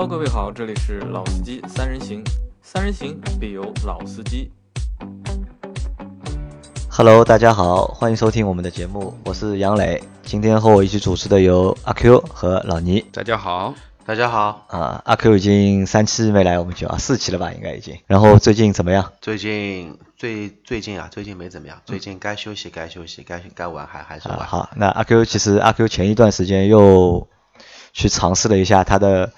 Hello，各位好，这里是老司机三人行，三人行必有老司机。Hello，大家好，欢迎收听我们的节目，我是杨磊。今天和我一起主持的有阿 Q 和老倪。大家好，大家好，啊，阿 Q 已经三期没来我们节目啊，四期了吧，应该已经。然后最近怎么样？最近最最近啊，最近没怎么样，最近该休息该休息，该该玩还还是啊，玩。好，那阿 Q 其实阿 Q 前一段时间又去尝试了一下他的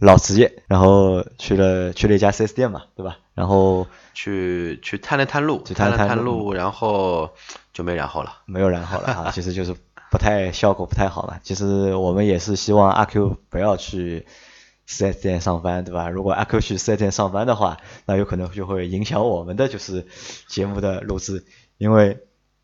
老职业，然后去了去了一家四 S 店嘛，对吧？然后去去探了探路，去探了探路，然后就没然后了。没有然后了 啊，其实就是不太效果不太好嘛。其实我们也是希望阿 Q 不要去四 S 店上班，对吧？如果阿 Q 去四 S 店上班的话，那有可能就会影响我们的就是节目的录制，因为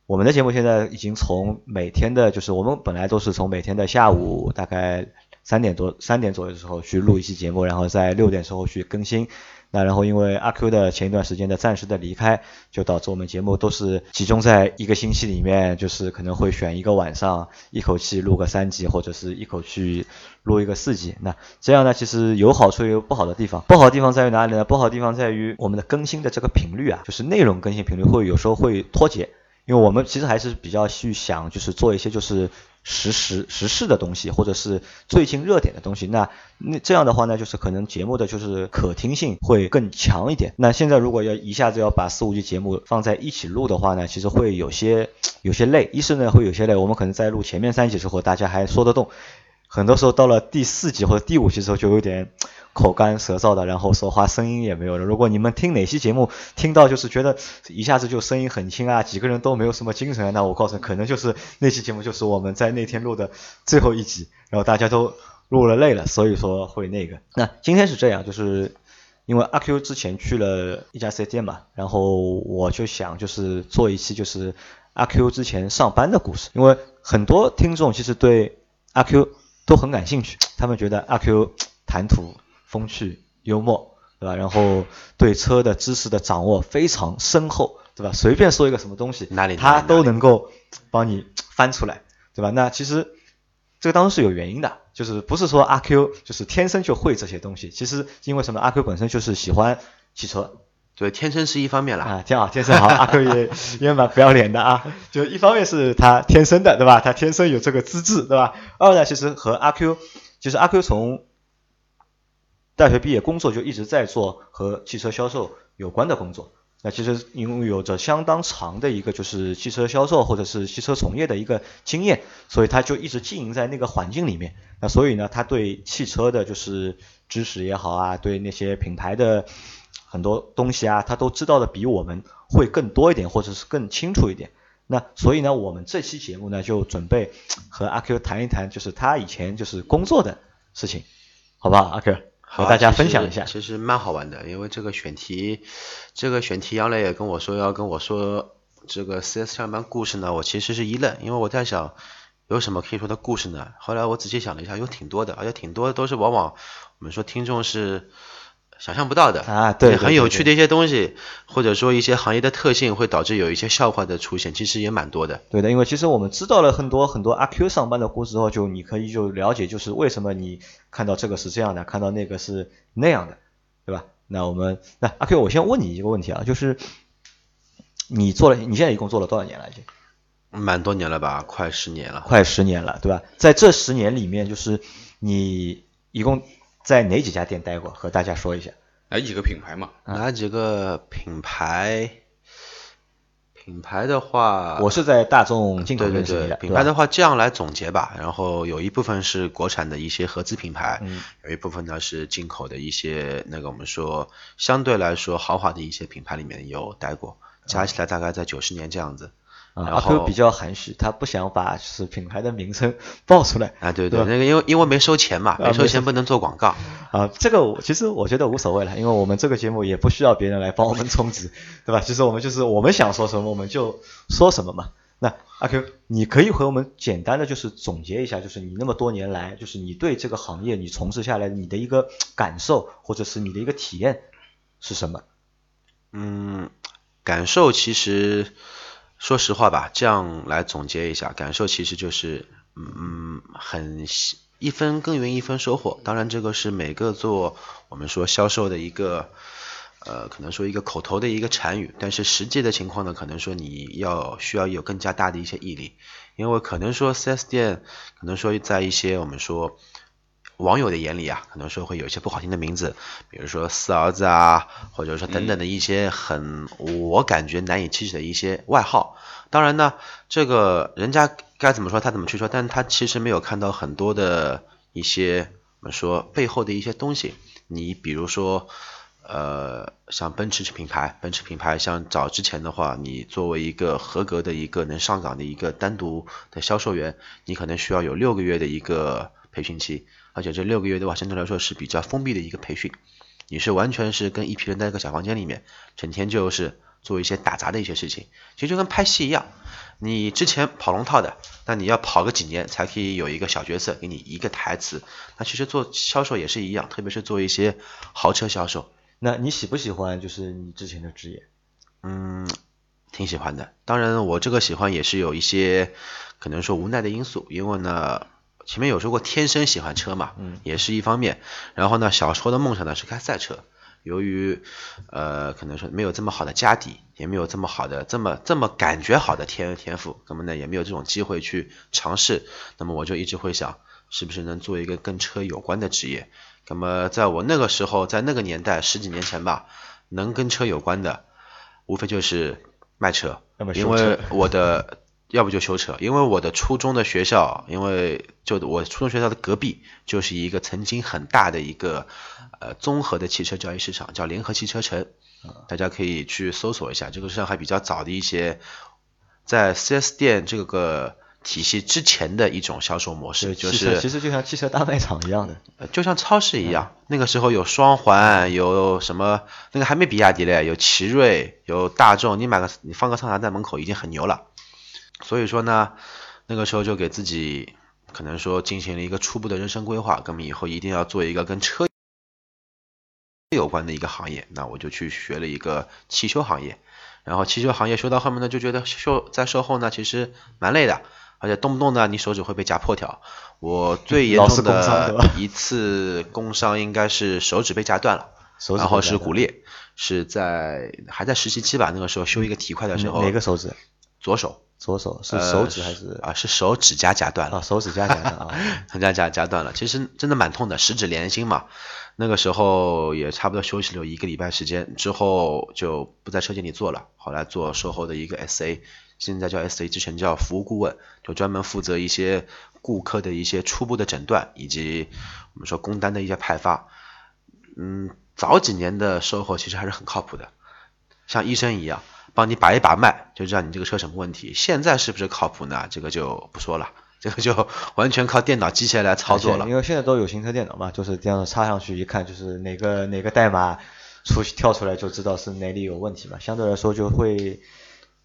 我们的节目现在已经从每天的，就是我们本来都是从每天的下午大概三点多三点左右的时候去录一期节目，然后在六点时候去更新。那然后因为阿 Q 的前一段时间的暂时的离开，就导致我们节目都是集中在一个星期里面，就是可能会选一个晚上一口气录个三集，或者是一口气录一个四集。那这样呢，其实有好处也有不好的地方。不好的地方在于哪里呢？不好的地方在于我们的更新的这个频率啊，就是内容更新频率会有时候会脱节。因为我们其实还是比较去想，就是做一些就是实时时事的东西，或者是最近热点的东西。那那这样的话呢，就是可能节目的就是可听性会更强一点。那现在如果要一下子要把四五集节目放在一起录的话呢，其实会有些有些累。一是呢会有些累，我们可能在录前面三集时候大家还说得动，很多时候到了第四集或者第五集时候就有点口干舌燥的，然后说话声音也没有了。如果你们听哪期节目听到就是觉得一下子就声音很轻啊，几个人都没有什么精神啊，那我告诉你，可能就是那期节目就是我们在那天录的最后一集，然后大家都录了累了，所以说会那个。那今天是这样，就是因为阿 Q 之前去了一家 4S 店嘛，然后我就想就是做一期就是阿 Q 之前上班的故事，因为很多听众其实对阿 Q 都很感兴趣，他们觉得阿 Q 谈吐风趣幽默，对吧？然后对车的知识的掌握非常深厚，对吧？随便说一个什么东西，哪里他都能够帮你翻出来，对吧？那其实这个当中是有原因的，就是不是说阿 Q 就是天生就会这些东西，其实因为什么？阿 Q 本身就是喜欢汽车，对，天生是一方面啦。啊，挺好，天生好，阿 Q 也也蛮不要脸的啊。就一方面是他天生的，对吧？他天生有这个资质，对吧？二呢，其实和阿 Q，其实阿 Q 从大学毕业工作就一直在做和汽车销售有关的工作。那其实因为有着相当长的一个就是汽车销售或者是汽车从业的一个经验，所以他就一直经营在那个环境里面。那所以呢，他对汽车的就是知识也好啊，对那些品牌的很多东西啊，他都知道的比我们会更多一点，或者是更清楚一点。那所以呢，我们这期节目呢，就准备和阿 Q 谈一谈，就是他以前就是工作的事情，好不好？阿 Q 和大家分享一下。其实蛮好玩的，因为这个选题，这个选题杨磊也跟我说要跟我说这个 CS 上班故事呢，我其实是一愣，因为我在想有什么可以说的故事呢？后来我仔细想了一下，有挺多的，而且挺多都是往往我们说听众是想象不到的啊对对对对很有趣的一些东西，或者说一些行业的特性会导致有一些笑话的出现，其实也蛮多的。对的，因为其实我们知道了很多很多阿 Q 上班的故事之后，就你可以就了解，就是为什么你看到这个是这样的，看到那个是那样的，对吧？那我们那阿 Q，我先问你一个问题啊，就是你做了，你现在一共做了多少年了？已经蛮多年了吧，快十年了。快十年了，对吧？在这十年里面，就是你一共在哪几家店待过？和大家说一下。哪几个品牌嘛？哪几个品牌？品牌的话，我是在大众进口对对认识你的，对，品牌的话，话这样来总结吧，然后有一部分是国产的一些合资品牌，嗯有一部分呢是进口的一些那个我们说相对来说豪华的一些品牌里面有待过，加起来大概在九十年这样子。啊，阿 Q 比较含蓄，他不想把就是品牌的名称 报出来。啊，对对吧那个因为因为没收钱嘛，没收钱不能做广告。啊，这个我其实我觉得无所谓了，因为我们这个节目也不需要别人来帮我们充值，对吧？其实我们就是我们想说什么我们就说什么嘛。那阿 Q，你可以和我们简单的就是总结一下，就是你那么多年来，就是你对这个行业你从事下来你的一个感受，或者是你的一个体验是什么？嗯，感受其实说实话吧，这样来总结一下，感受其实就是嗯很一分耕耘一分收获，当然这个是每个做我们说销售的一个。呃，可能说一个口头的一个禅语，但是实际的情况呢，可能说你要需要有更加大的一些毅力，因为可能说 4S 店，可能说在一些我们说网友的眼里啊，可能说会有一些不好听的名字，比如说四儿子啊，或者说等等的一些很我感觉难以启齿的一些外号。当然呢，这个人家该怎么说他怎么去说，但他其实没有看到很多的一些我们说背后的一些东西。你比如说。呃，像奔驰品牌，奔驰品牌像早之前的话，你作为一个合格的一个能上岗的一个单独的销售员，你可能需要有六个月的一个培训期，而且这六个月的话，相对来说是比较封闭的一个培训，你是完全是跟一批人在一个小房间里面，整天就是做一些打杂的一些事情，其实就跟拍戏一样，你之前跑龙套的，那你要跑个几年才可以有一个小角色给你一个台词，那其实做销售也是一样，特别是做一些豪车销售。那你喜不喜欢就是你之前的职业？嗯，挺喜欢的。当然，我这个喜欢也是有一些可能说无奈的因素，因为呢，前面有说过天生喜欢车嘛，嗯，也是一方面。然后呢，小时候的梦想呢是开赛车，由于呃可能说没有这么好的家底，也没有这么好的这么这么感觉好的天天赋，那么呢也没有这种机会去尝试。那么我就一直会想，是不是能做一个跟车有关的职业？那么在我那个时候，在那个年代十几年前吧，能跟车有关的，无非就是卖车。因为我的要不就修车，因为我的初中的学校，因为就我初中学校的隔壁就是一个曾经很大的一个呃综合的汽车交易市场，叫联合汽车城。大家可以去搜索一下，这个是上海比较早的一些在 4S 店这个。体系之前的一种销售模式，就是其实就像汽车大卖场一样的，就像超市一样。那个时候有双环，有什么那个还没比亚迪嘞，有奇瑞，有大众。你买个你放个桑塔在门口已经很牛了。所以说呢，那个时候就给自己可能说进行了一个初步的人生规划，那么以后一定要做一个跟车有关的一个行业。那我就去学了一个汽修行业，然后汽修行业修到后面呢，就觉得修在售后呢其实蛮累的。而且动不动呢，你手指会被夹破条。我最严重的一次工伤应该是手指被夹断了，然后是骨裂，是在还在实习期吧，那个时候修一个体块的时候。哪个手指？左手。左手是手指还是？啊，是手指甲夹断了。啊，手指甲夹断啊，手指甲夹断了。其实真的蛮痛的，十指连心嘛。那个时候也差不多休息了有一个礼拜时间，之后就不在车间里做了，后来做售后的一个 SA。现在叫 SA，之前叫服务顾问，就专门负责一些顾客的一些初步的诊断，以及我们说工单的一些派发。嗯，早几年的售后其实还是很靠谱的，像医生一样，帮你把一把脉，就知道你这个车什么问题。现在是不是靠谱呢？这个就不说了，这个就完全靠电脑机器来操作了。因为现在都有行车电脑嘛，就是这样插上去一看，就是哪个哪个代码出跳出来就知道是哪里有问题嘛，相对来说就会。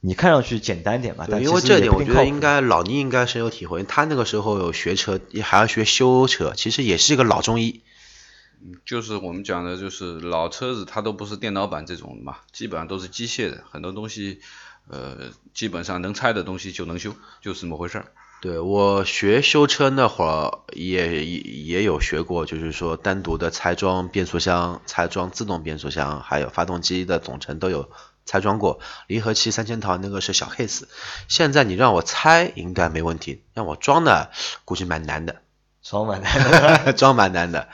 你看上去简单点嘛，因为这点我觉得应该老倪应该深有体会，他那个时候有学车，也还要学修车，其实也是一个老中医。就是我们讲的，就是老车子它都不是电脑版这种嘛，基本上都是机械的，很多东西呃基本上能拆的东西就能修，就是这么回事儿。对我学修车那会儿也也有学过，就是说单独的拆装变速箱、拆装自动变速箱，还有发动机的总成都有。拆装过离合器三千套，那个是小 case。现在你让我拆应该没问题，让我装呢，估计蛮难的。装蛮难，装蛮难的。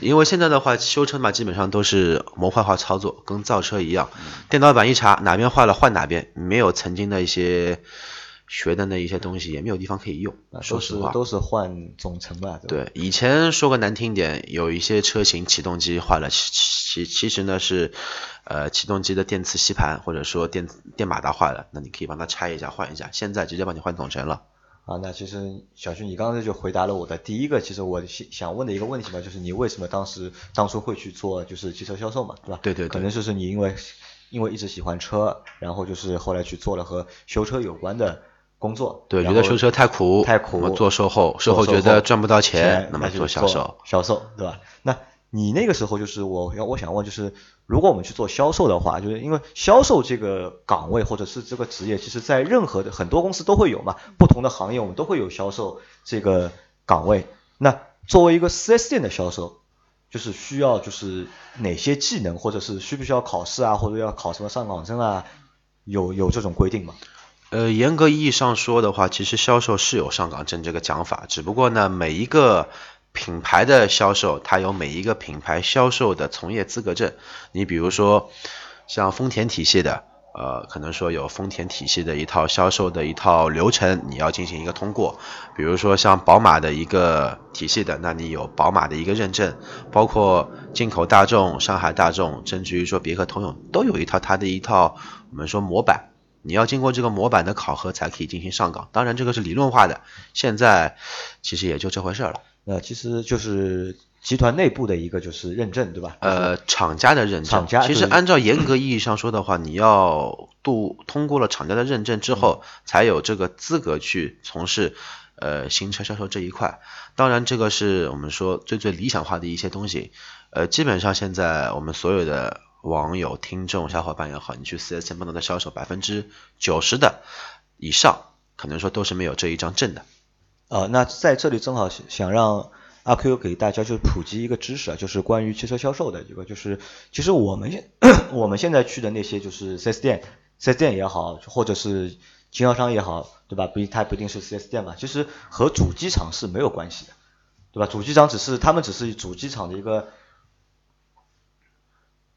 因为现在的话，修车嘛，基本上都是模块化操作，跟造车一样。电脑版一查，哪边坏了换哪边，没有曾经的一些。学的那一些东西也没有地方可以用，说实话都是换总成吧。对，以前说个难听点，有一些车型启动机坏了，其其其实呢是呃启动机的电磁吸盘或者说电电马达坏了，那你可以帮它拆一下换一下。现在直接帮你换总成了。啊，那其实小徐你刚才就回答了我的第一个，其实我想问的一个问题嘛，就是你为什么当时当初会去做就是汽车销售嘛，对吧？对对。可能就是你因为因为一直喜欢车，然后就是后来去做了和修车有关的。工作对，觉得修车太苦，太苦，做售后，售后觉得赚不到钱，那么做销售，销售对吧？那你那个时候就是我要我想问就是，如果我们去做销售的话，就是因为销售这个岗位或者是这个职业，其实在任何的很多公司都会有嘛，不同的行业我们都会有销售这个岗位。那作为一个 4S 店的销售，就是需要就是哪些技能，或者是需不需要考试啊，或者要考什么上岗证啊？有有这种规定吗？呃，严格意义上说的话，其实销售是有上岗证这个讲法，只不过呢，每一个品牌的销售，它有每一个品牌销售的从业资格证。你比如说像丰田体系的。呃，可能说有丰田体系的一套销售的一套流程，你要进行一个通过。比如说像宝马的一个体系的，那你有宝马的一个认证，包括进口大众、上海大众，甚至于说别克通用，都有一套它的一套我们说模板，你要经过这个模板的考核才可以进行上岗。当然这个是理论化的，现在其实也就这回事了。那其实就是集团内部的一个就是认证，对吧？呃，厂家的认证。厂家其实按照严格意义上说的话，你要度通过了厂家的认证之后，才有这个资格去从事呃新车销售这一块。当然，这个是我们说最最理想化的一些东西。呃，基本上现在我们所有的网友、听众、小伙伴也好，你去四 S 店碰到的销售，百分之九十的以上，可能说都是没有这一张证的。呃，那在这里正好想让阿 Q 给大家就普及一个知识啊，就是关于汽车销售的一个，就是其实我们现 我们现在去的那些就是 4S 店，，4S 店也好，或者是经销商也好，对吧？不，它不一定是 4S 店嘛，其实和主机厂是没有关系的，对吧？主机厂只是他们只是主机厂的一个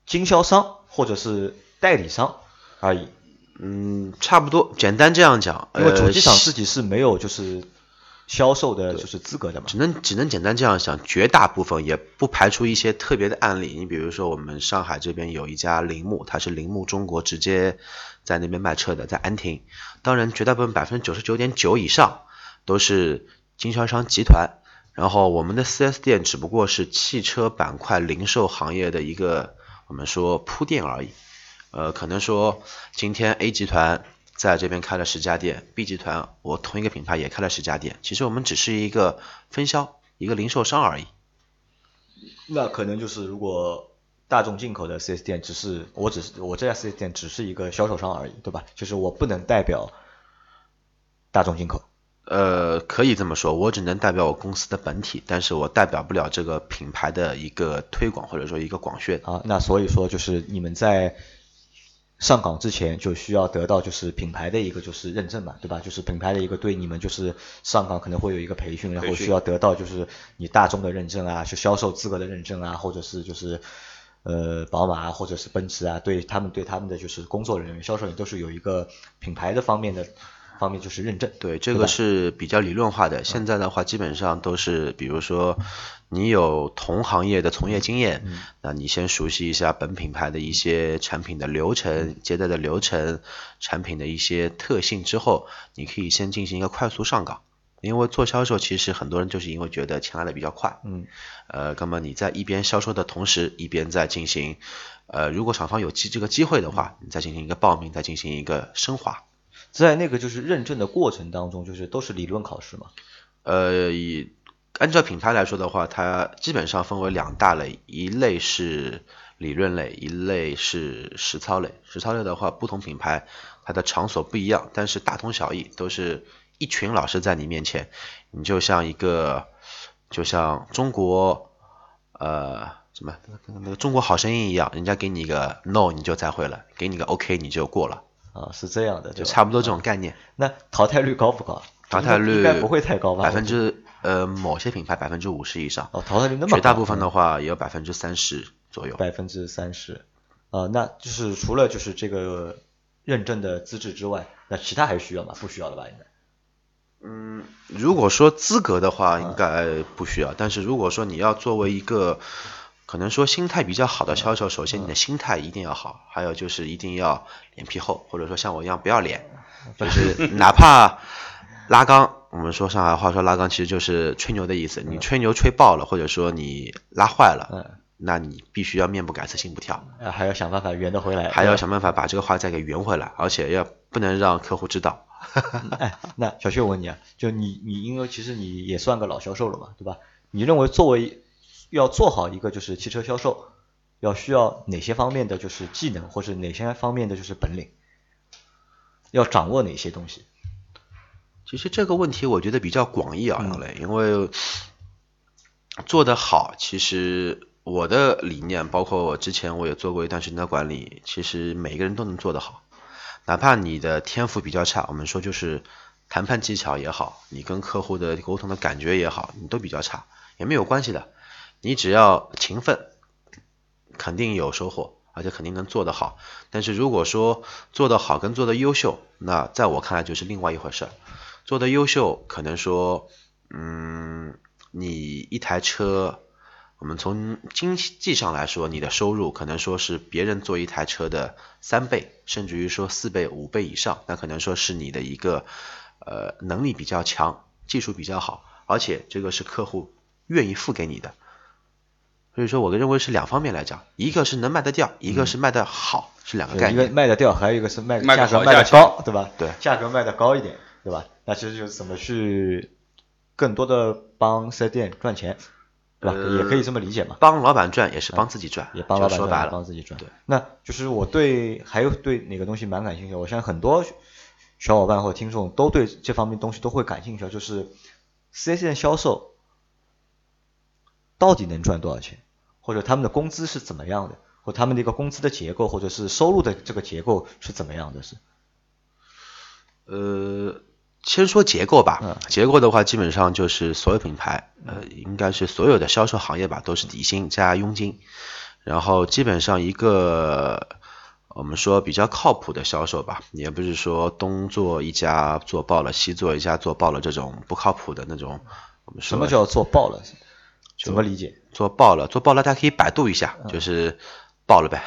经销商或者是代理商而已。嗯，差不多，简单这样讲，因为主机厂自己是没有就是。销售的就是资格的嘛，只能只能简单这样想，绝大部分也不排除一些特别的案例。你比如说，我们上海这边有一家铃木，它是铃木中国直接在那边卖车的，在安亭。当然，绝大部分百分之九十九点九以上都是经销商集团。然后我们的 4S 店只不过是汽车板块零售行业的一个我们说铺垫而已。呃，可能说今天 A 集团。在这边开了十家店，B 集团我同一个品牌也开了十家店，其实我们只是一个分销，一个零售商而已。那可能就是如果大众进口的 4S 店，只是我只是我这家 4S 店只是一个销售商而已，对吧？就是我不能代表大众进口。呃，可以这么说，我只能代表我公司的本体，但是我代表不了这个品牌的一个推广或者说一个广宣。啊，那所以说就是你们在。上岗之前就需要得到就是品牌的一个就是认证嘛，对吧？就是品牌的一个对你们就是上岗可能会有一个培训，然后需要得到就是你大众的认证啊，是销售资格的认证啊，或者是就是呃宝马啊，或者是奔驰啊，对他们对他们的就是工作人员、销售人员都是有一个品牌的方面的。方面就是认证，对这个是比较理论化的。现在的话，基本上都是，比如说你有同行业的从业经验，那你先熟悉一下本品牌的一些产品的流程、接待的流程、产品的一些特性之后，你可以先进行一个快速上岗。因为做销售，其实很多人就是因为觉得钱来的比较快，嗯，呃，那么你在一边销售的同时，一边在进行，呃，如果厂方有机这个机会的话，你再进行一个报名，再进行一个升华。在那个就是认证的过程当中，就是都是理论考试嘛。呃，以按照品牌来说的话，它基本上分为两大类，一类是理论类，一类是实操类。实操类的话，不同品牌它的场所不一样，但是大同小异，都是一群老师在你面前，你就像一个，就像中国呃什么那个中国好声音一样，人家给你一个 no 你就再会了，给你个 OK 你就过了。啊，是这样的，就差不多这种概念。那淘汰率高不高？淘汰率应该不会太高吧？百分之呃，某些品牌百分之五十以上。哦，淘汰率那么高。绝大部分的话也有百分之三十左右。百分之三十，啊，那就是除了就是这个认证的资质之外，那其他还需要吗？不需要了吧？应该。嗯，如果说资格的话，应该不需要。但是如果说你要作为一个可能说心态比较好的销售，首先你的心态一定要好，还有就是一定要脸皮厚，或者说像我一样不要脸，就是 哪怕拉缸，我们说上海话说拉缸其实就是吹牛的意思，你吹牛吹爆了，或者说你拉坏了，那你必须要面不改色心不跳，还要想办法圆得回来，还要想办法把这个话再给圆回来，而且要不能让客户知道。哎，那小薛我问你啊，就你你因为其实你也算个老销售了嘛，对吧？你认为作为要做好一个就是汽车销售，要需要哪些方面的就是技能，或是哪些方面的就是本领，要掌握哪些东西？其实这个问题我觉得比较广义啊，因为因为做得好，其实我的理念，包括我之前我也做过一段时间的管理，其实每个人都能做得好，哪怕你的天赋比较差，我们说就是谈判技巧也好，你跟客户的沟通的感觉也好，你都比较差，也没有关系的，你只要勤奋，肯定有收获，而且肯定能做得好。但是如果说做得好跟做得优秀，那在我看来就是另外一回事。做得优秀，可能说，嗯。你一台车，我们从经济上来说，你的收入可能说是别人做一台车的三倍，甚至于说四倍、五倍以上，那可能说是你的一个呃能力比较强，技术比较好，而且这个是客户愿意付给你的。所以说，我认为是两方面来讲，一个是能卖得掉，一个是卖得好，是两个概念。一个卖得掉，还有一个是卖价格卖得高，对吧？对，价格卖得高一点，对吧？那其实就是怎么去。更多的帮四 S 店赚钱，对吧？也可以这么理解嘛。帮老板赚也是帮自己赚，也帮老板赚，帮自己赚。对，那就是我对还有对哪个东西蛮感兴趣？我相信很多小伙伴或者听众都对这方面东西都会感兴趣，就是四 S 店销售到底能赚多少钱，或者他们的工资是怎么样的，或他们的一个工资的结构，或者是收入的这个结构是怎么样的？是，呃。先说结构吧，结构的话，基本上就是所有品牌，呃，应该是所有的销售行业吧，都是底薪加佣金，然后基本上一个我们说比较靠谱的销售吧，也不是说东做一家做爆了，西做一家做爆了这种不靠谱的那种。我们什么叫做爆了？怎么理解？做爆了，做爆了，大家可以百度一下，就是爆了呗。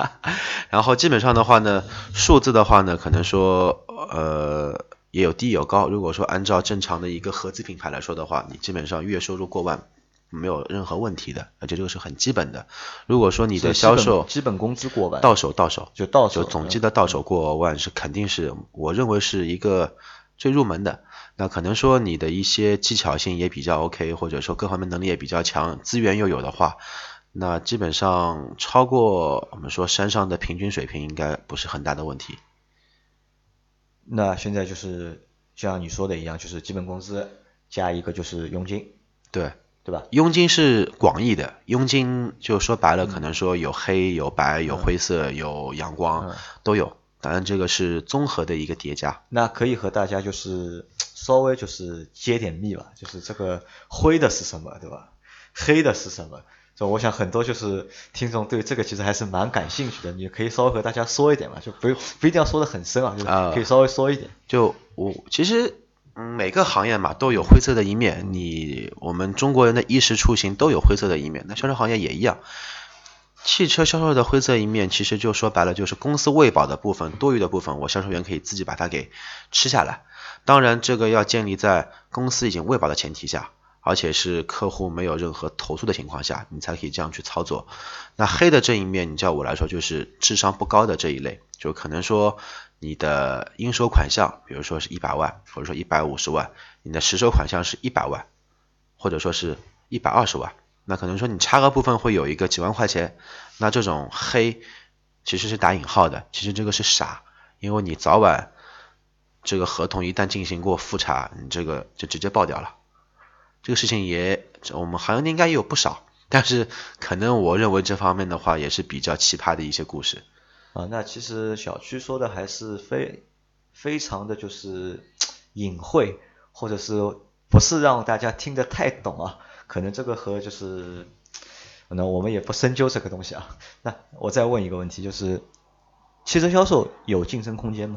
然后基本上的话呢，数字的话呢，可能说呃。也有低有高。如果说按照正常的一个合资品牌来说的话，你基本上月收入过万没有任何问题的，而且这个是很基本的。如果说你的销售基本工资过万，到手到手就到手，就总计的到手过万是肯定是我认为是一个最入门的。那可能说你的一些技巧性也比较 OK，或者说各方面能力也比较强，资源又有的话，那基本上超过我们说山上的平均水平应该不是很大的问题。那现在就是像你说的一样，就是基本工资加一个就是佣金，对对吧？佣金是广义的，佣金就说白了，可能说有黑有白有灰色有阳光都有，当然这个是综合的一个叠加。那可以和大家就是稍微就是揭点密吧，就是这个灰的是什么，对吧？黑的是什么？就我想很多就是听众对这个其实还是蛮感兴趣的，你可以稍微和大家说一点嘛，就不用不一定要说的很深啊，就是可以稍微说一点。就我其实嗯每个行业嘛都有灰色的一面，你我们中国人的衣食出行都有灰色的一面，那销售行业也一样。汽车销售的灰色一面，其实就说白了就是公司喂饱的部分，多余的部分我销售员可以自己把它给吃下来。当然这个要建立在公司已经喂饱的前提下。而且是客户没有任何投诉的情况下，你才可以这样去操作。那黑的这一面，你叫我来说就是智商不高的这一类，就可能说你的应收款项，比如说是一百万，或者说一百五十万，你的实收款项是一百万，或者说是一百二十万，那可能说你差额部分会有一个几万块钱，那这种黑其实是打引号的，其实这个是傻，因为你早晚这个合同一旦进行过复查，你这个就直接爆掉了。这个事情也，我们行业应该也有不少，但是可能我认为这方面的话也是比较奇葩的一些故事。啊，那其实小区说的还是非非常的就是隐晦，或者是不是让大家听得太懂啊？可能这个和就是，那我们也不深究这个东西啊。那我再问一个问题，就是汽车销售有晋升空间吗？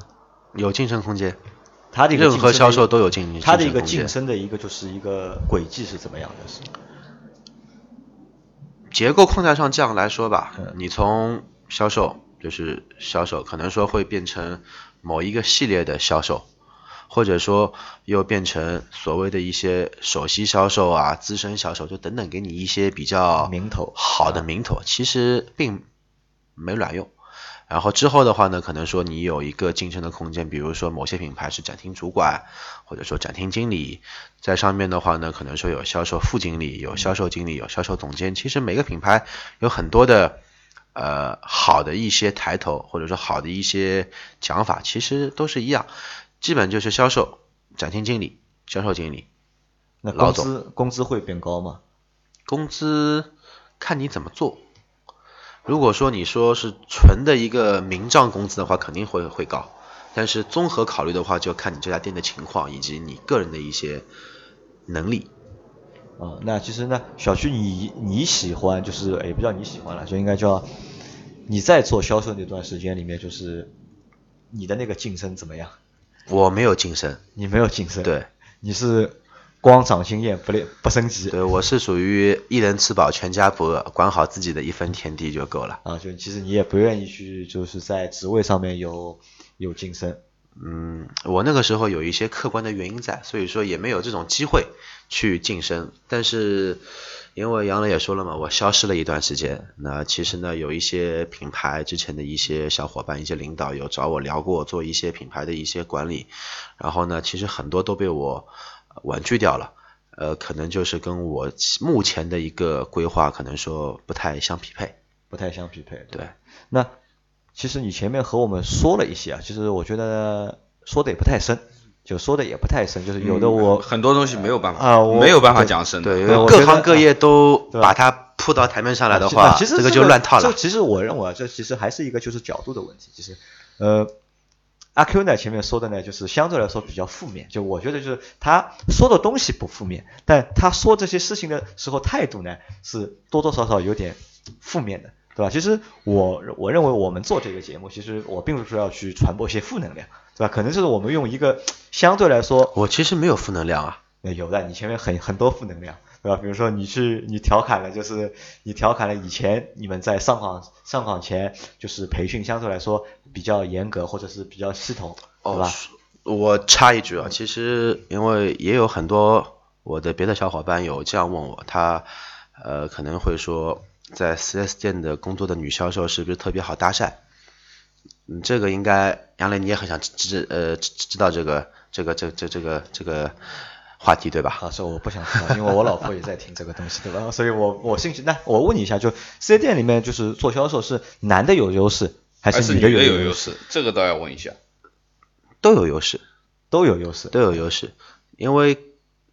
有晋升空间。它的任何销售都有竞，它的一个晋升的一个就是一个轨迹是怎么样的？是结构框架上这样来说吧，你从销售就是销售，可能说会变成某一个系列的销售，或者说又变成所谓的一些首席销售啊、资深销售，就等等，给你一些比较名头好的名头，其实并没卵用。然后之后的话呢，可能说你有一个晋升的空间，比如说某些品牌是展厅主管，或者说展厅经理，在上面的话呢，可能说有销售副经理、有销售经理、有销售总监。其实每个品牌有很多的呃好的一些抬头，或者说好的一些讲法，其实都是一样，基本就是销售、展厅经理、销售经理。那工资工资会变高吗？工资看你怎么做。如果说你说是纯的一个明账工资的话，肯定会会高。但是综合考虑的话，就看你这家店的情况以及你个人的一些能力。啊，那其实呢，小区你你喜欢就是也不叫你喜欢了，就应该叫你在做销售那段时间里面，就是你的那个晋升怎么样？我没有晋升，你没有晋升，对，你是光长经验不练不升级。对，我是属于一人吃饱全家不饿，管好自己的一分田地就够了。啊，就其实你也不愿意去就是在职位上面有有晋升。嗯，我那个时候有一些客观的原因在，所以说也没有这种机会去晋升。但是因为杨磊也说了嘛，我消失了一段时间。那其实呢，有一些品牌之前的一些小伙伴、一些领导有找我聊过，做一些品牌的一些管理。然后呢，其实很多都被我婉拒掉了。呃，可能就是跟我目前的一个规划，可能说不太相匹配。不太相匹配。对。那其实你前面和我们说了一些啊，其实我觉得说的也不太深，就说的也不太深，就是有的我、很多东西没有办法啊我没有办法讲深的。对，对我各行各业都把它铺到台面上来的啊话，这个就乱套了这。其实我认为啊，这其实还是一个就是角度的问题。其实，呃，阿 Q 呢前面说的呢，就是相对来说比较负面。就我觉得就是他说的东西不负面，但他说这些事情的时候态度呢是多多少少有点负面的，对吧？其实我我认为我们做这个节目，其实我并不是要去传播一些负能量，对吧？可能就是我们用一个相对来说我其实没有负能量啊，那有的，你前面很很多负能量，对吧？比如说你去你调侃了，就是你调侃了以前你们在上岗上岗前就是培训相对来说比较严格或者是比较系统，对哦吧？，我插一句啊，其实因为也有很多我的别的小伙伴有这样问我，他呃可能会说，在 4S 店的工作的女销售是不是特别好搭讪？嗯，这个应该杨磊你也很想知知呃知知道这个这个这这这个这个话题对吧？啊，是我不想知道，因为我老婆也在听这个东西，对吧？所以我我兴趣，那我问你一下，就四 S 店里面就是做销售是男的有优势还还是女的的有优？优势？这个倒要问一下。都有优势，都有优势。都有优势，因为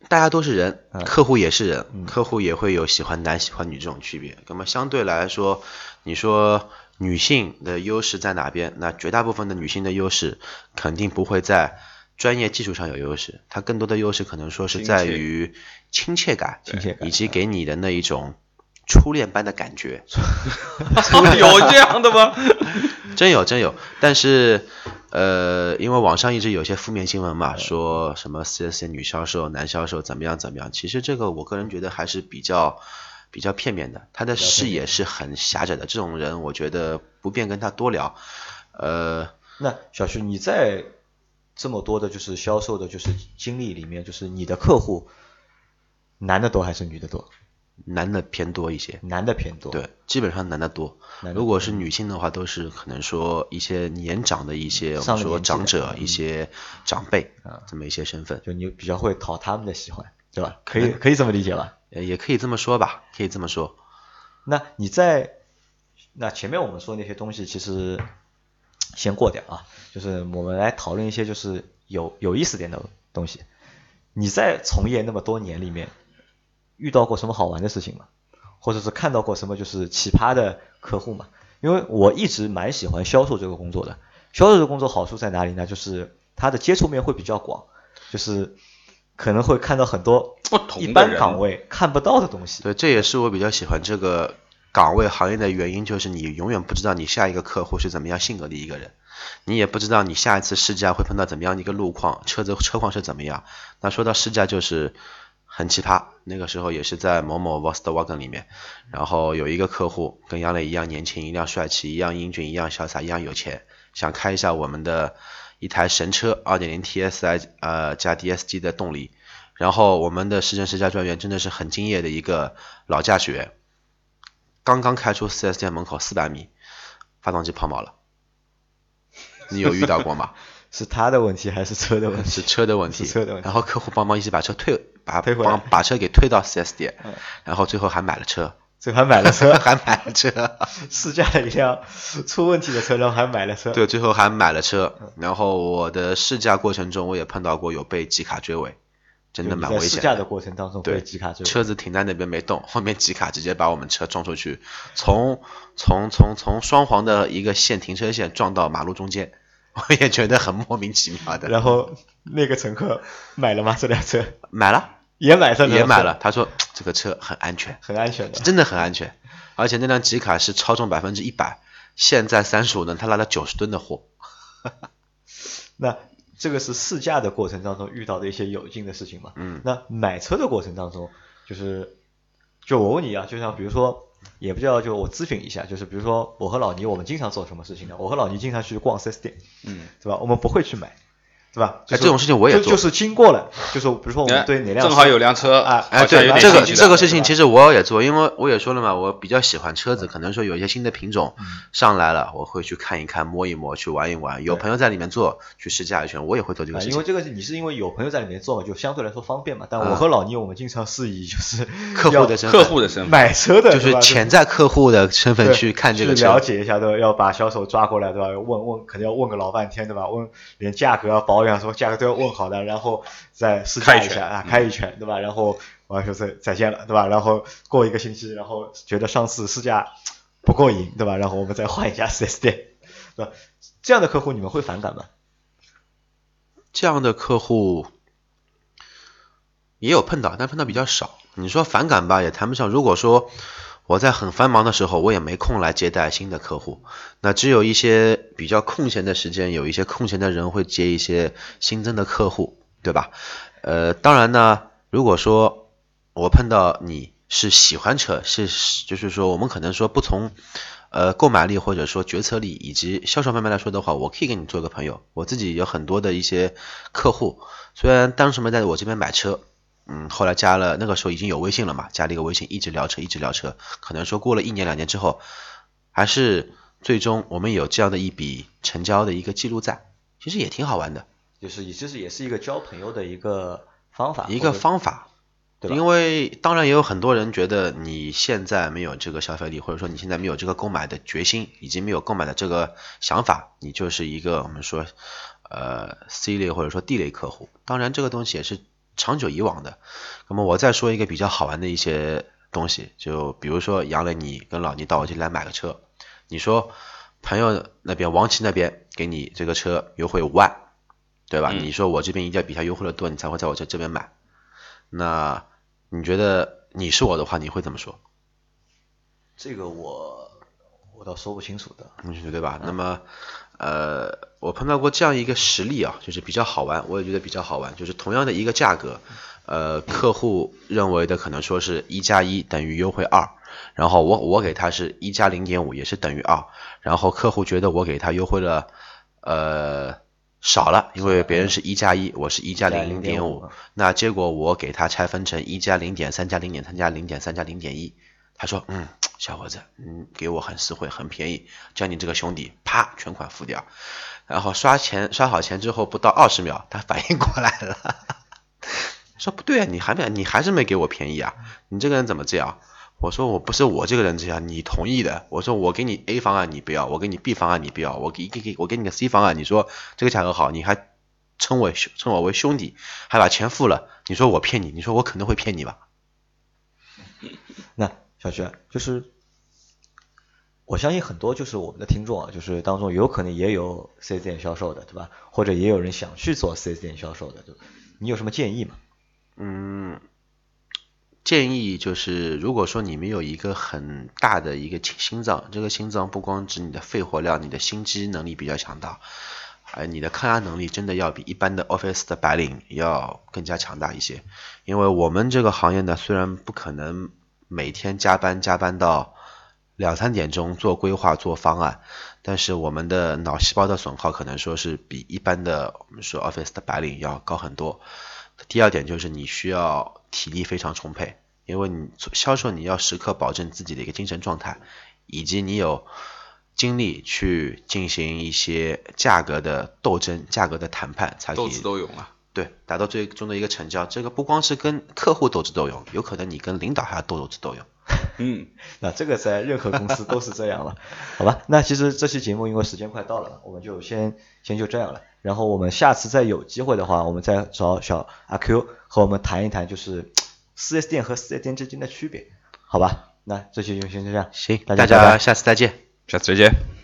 大家都是人嗯，客户也是人，嗯客户也会有喜欢男喜欢女这种区别。那么相对来说，你说女性的优势在哪边？那绝大部分的女性的优势肯定不会在专业技术上有优势，它更多的优势可能说是在于亲切感，亲切感以及给你的那一种初恋般的感觉。有这样的吗？真有真有，但是呃，因为网上一直有些负面新闻嘛，说什么 4S 店女销售、男销售怎么样怎么样，其实这个我个人觉得还是比较比较片面的，他的视野是很狭窄的，这种人我觉得不便跟他多聊。呃，那小徐，你在这么多的就是销售的就是经历里面，就是你的客户男的多还是女的多？男的偏多一些，男的偏多。对，基本上男的多。的如果是女性的话，都是可能说一些年长的一些，我们说长者、嗯一些长辈啊这么一些身份，就你比较会讨他们的喜欢，对吧？可以可以这么理解吧？呃也可以这么说吧，可以这么说。那你在那前面我们说那些东西，其实先过掉啊，就是我们来讨论一些就是有有意思点的东西。你在从业那么多年里面，遇到过什么好玩的事情吗？或者是看到过什么就是奇葩的客户吗？因为我一直蛮喜欢销售这个工作的。销售这个工作好处在哪里呢？就是它的接触面会比较广，就是可能会看到很多不同一般岗位看不到的东西。对，这也是我比较喜欢这个岗位行业的原因，就是你永远不知道你下一个客户是怎么样性格的一个人，你也不知道你下一次试驾会碰到怎么样的一个路况，车子车况是怎么样。那说到试驾就是很奇葩，那个时候也是在某某 Volkswagen 里面，然后有一个客户跟杨磊一样年轻，一样帅气，一样英俊，一样潇洒，一样有钱，想开一下我们的一台神车2.0 TSI 呃加 DSG 的动力。然后我们的试乘试驾专员真的是很敬业的一个老驾驶员，刚刚开出 4S 店门口四百米，发动机抛锚了。你有遇到过吗？是他的问题还是车的问题？是车的问题，车的问题然后客户帮忙一起把车退，把推回来帮把车给退到 4S 店，嗯然后最后还买了车，最后还买了车，还买了车，试驾了一辆出问题的车，然后还买了车。对，最后还买了车。嗯然后我的试驾过程中，我也碰到过有被集卡追尾，真的蛮危险试驾的过程当中对。车子停在那边没动，后面几卡直接把我们车撞出去，从从从从双黄的一个线停车线撞到马路中间，我也觉得很莫名其妙的。然后那个乘客买了吗？这辆车 买了，也买了也买了，，他说这个车很安全，很安全的。真的很安全，而且那辆吉卡是超重百分之一百，现在三十五吨，他拉了九十吨的货。那这个是试驾的过程当中遇到的一些有劲的事情嘛？嗯，那买车的过程当中，就是就我问你啊，就像比如说，也不叫就我咨询一下，就是比如说我和老倪，我们经常做什么事情呢？我和老倪经常去逛 4S 店，嗯，对吧？我们不会去买，对吧？就是哎这种事情我也做就就是经过了，就是比如说我们对哪辆正好有辆车啊哎，对这个这个事情，其实我也做，因为我也说了嘛，我比较喜欢车子，可能说有一些新的品种嗯上来了，我会去看一看、摸一摸、去玩一玩。有朋友在里面做，去试驾一圈，我也会做这个啊，事情。因为这个是你是因为有朋友在里面做嘛，就相对来说方便嘛。但啊我和老倪，我们经常是以就是客户的身份客户的身份，买车的，就是潜在客户的身份去看这个去了。解一下，对吧？要把销售抓过来，对吧？问问，肯定要问个老半天，对吧？问连价格啊、保养什么价格都要问好的，然后再试驾开一下啊，嗯开一圈，对吧？然后完说再再见了，对吧？然后过一个星期，然后觉得上次试驾不过瘾，对吧？然后我们再换一家四 S 店，对吧？这样的客户你们会反感吗？这样的客户也有碰到，但碰到比较少。你说反感吧，也谈不上。如果说我在很繁忙的时候，我也没空来接待新的客户，那只有一些比较空闲的时间，有一些空闲的人会接一些新增的客户，对吧？呃，当然呢，如果说我碰到你是喜欢车，是就是说我们可能说不从呃购买力或者说决策力以及销售方面来说的话，我可以跟你做个朋友。我自己有很多的一些客户，虽然当时没在我这边买车，嗯，后来加了那个时候已经有微信了嘛，加了一个微信，一直聊车，一直聊车。可能说过了一年两年之后，还是最终我们有这样的一笔成交的一个记录在，其实也挺好玩的。就是也就是也是一个交朋友的一个方法，一个方法。对因为当然也有很多人觉得你现在没有这个消费力，或者说你现在没有这个购买的决心，以及没有购买的这个想法，你就是一个我们说呃 C 类或者说 D 类客户。当然这个东西也是长久以往的。那么我再说一个比较好玩的一些东西，就比如说杨磊，你跟老倪到我这里来买个车，你说朋友那边王琦那边给你这个车优惠五万，对吧？嗯你说我这边一定要比他优惠的多，你才会在我这这边买。那你觉得你是我的话，你会怎么说？这个我我倒说不清楚的。嗯，对吧？那么，呃，我碰到过这样一个实例啊，就是比较好玩，我也觉得比较好玩，就是同样的一个价格，呃，客户认为的可能说是一加一等于优惠二，然后我我给他是一加零点五也是等于二，然后客户觉得我给他优惠了，呃，少了，因为别人是一加一，我是一加零零点五0.5，那结果我给他拆分成一加零点三加零点三加零点三加零点一，他说，嗯，小伙子，嗯，给我很实惠，很便宜，叫你这个兄弟，啪，全款付掉。然后刷钱刷好钱之后，不到二十秒，他反应过来了，说不对啊，你还没，你还是没给我便宜啊，你这个人怎么这样？我说我不是我这个人这样，你同意的。我说我给你 A 方案你不要，我给你 B 方案你不要，我给给给我给你个 C 方案，你说这个价格好，你还称我兄称我为兄弟，还把钱付了，你说我骗你，你说我可能会骗你吧？那小徐啊，就是我相信很多就是我们的听众啊，就是当中有可能也有 4S 店销售的，对吧？或者也有人想去做 4S 店销售的，就？你有什么建议吗？嗯，建议就是，如果说你没有一个很大的一个心心脏，这个心脏不光指你的肺活量，你的心肌能力比较强大，而你的抗压能力真的要比一般的 office 的白领要更加强大一些。因为我们这个行业呢，虽然不可能每天加班加班到两三点钟做规划做方案，但是我们的脑细胞的损耗可能说是比一般的我们说 office 的白领要高很多。第二点就是你需要体力非常充沛，因为你做销售你要时刻保证自己的一个精神状态，以及你有精力去进行一些价格的斗争、价格的谈判，才可斗智斗勇啊。对达到最终的一个成交。这个不光是跟客户斗智斗勇，有可能你跟领导还要斗智斗勇。嗯，那这个在任何公司都是这样了，好吧？那其实这期节目因为时间快到了，我们就先先就这样了。然后我们下次再有机会的话，我们再找小阿 Q 和我们谈一谈，就是四 S 店和四 S 店之间的区别，好吧？那这期就先这样，行，大大家拜拜下次再见。下次再见。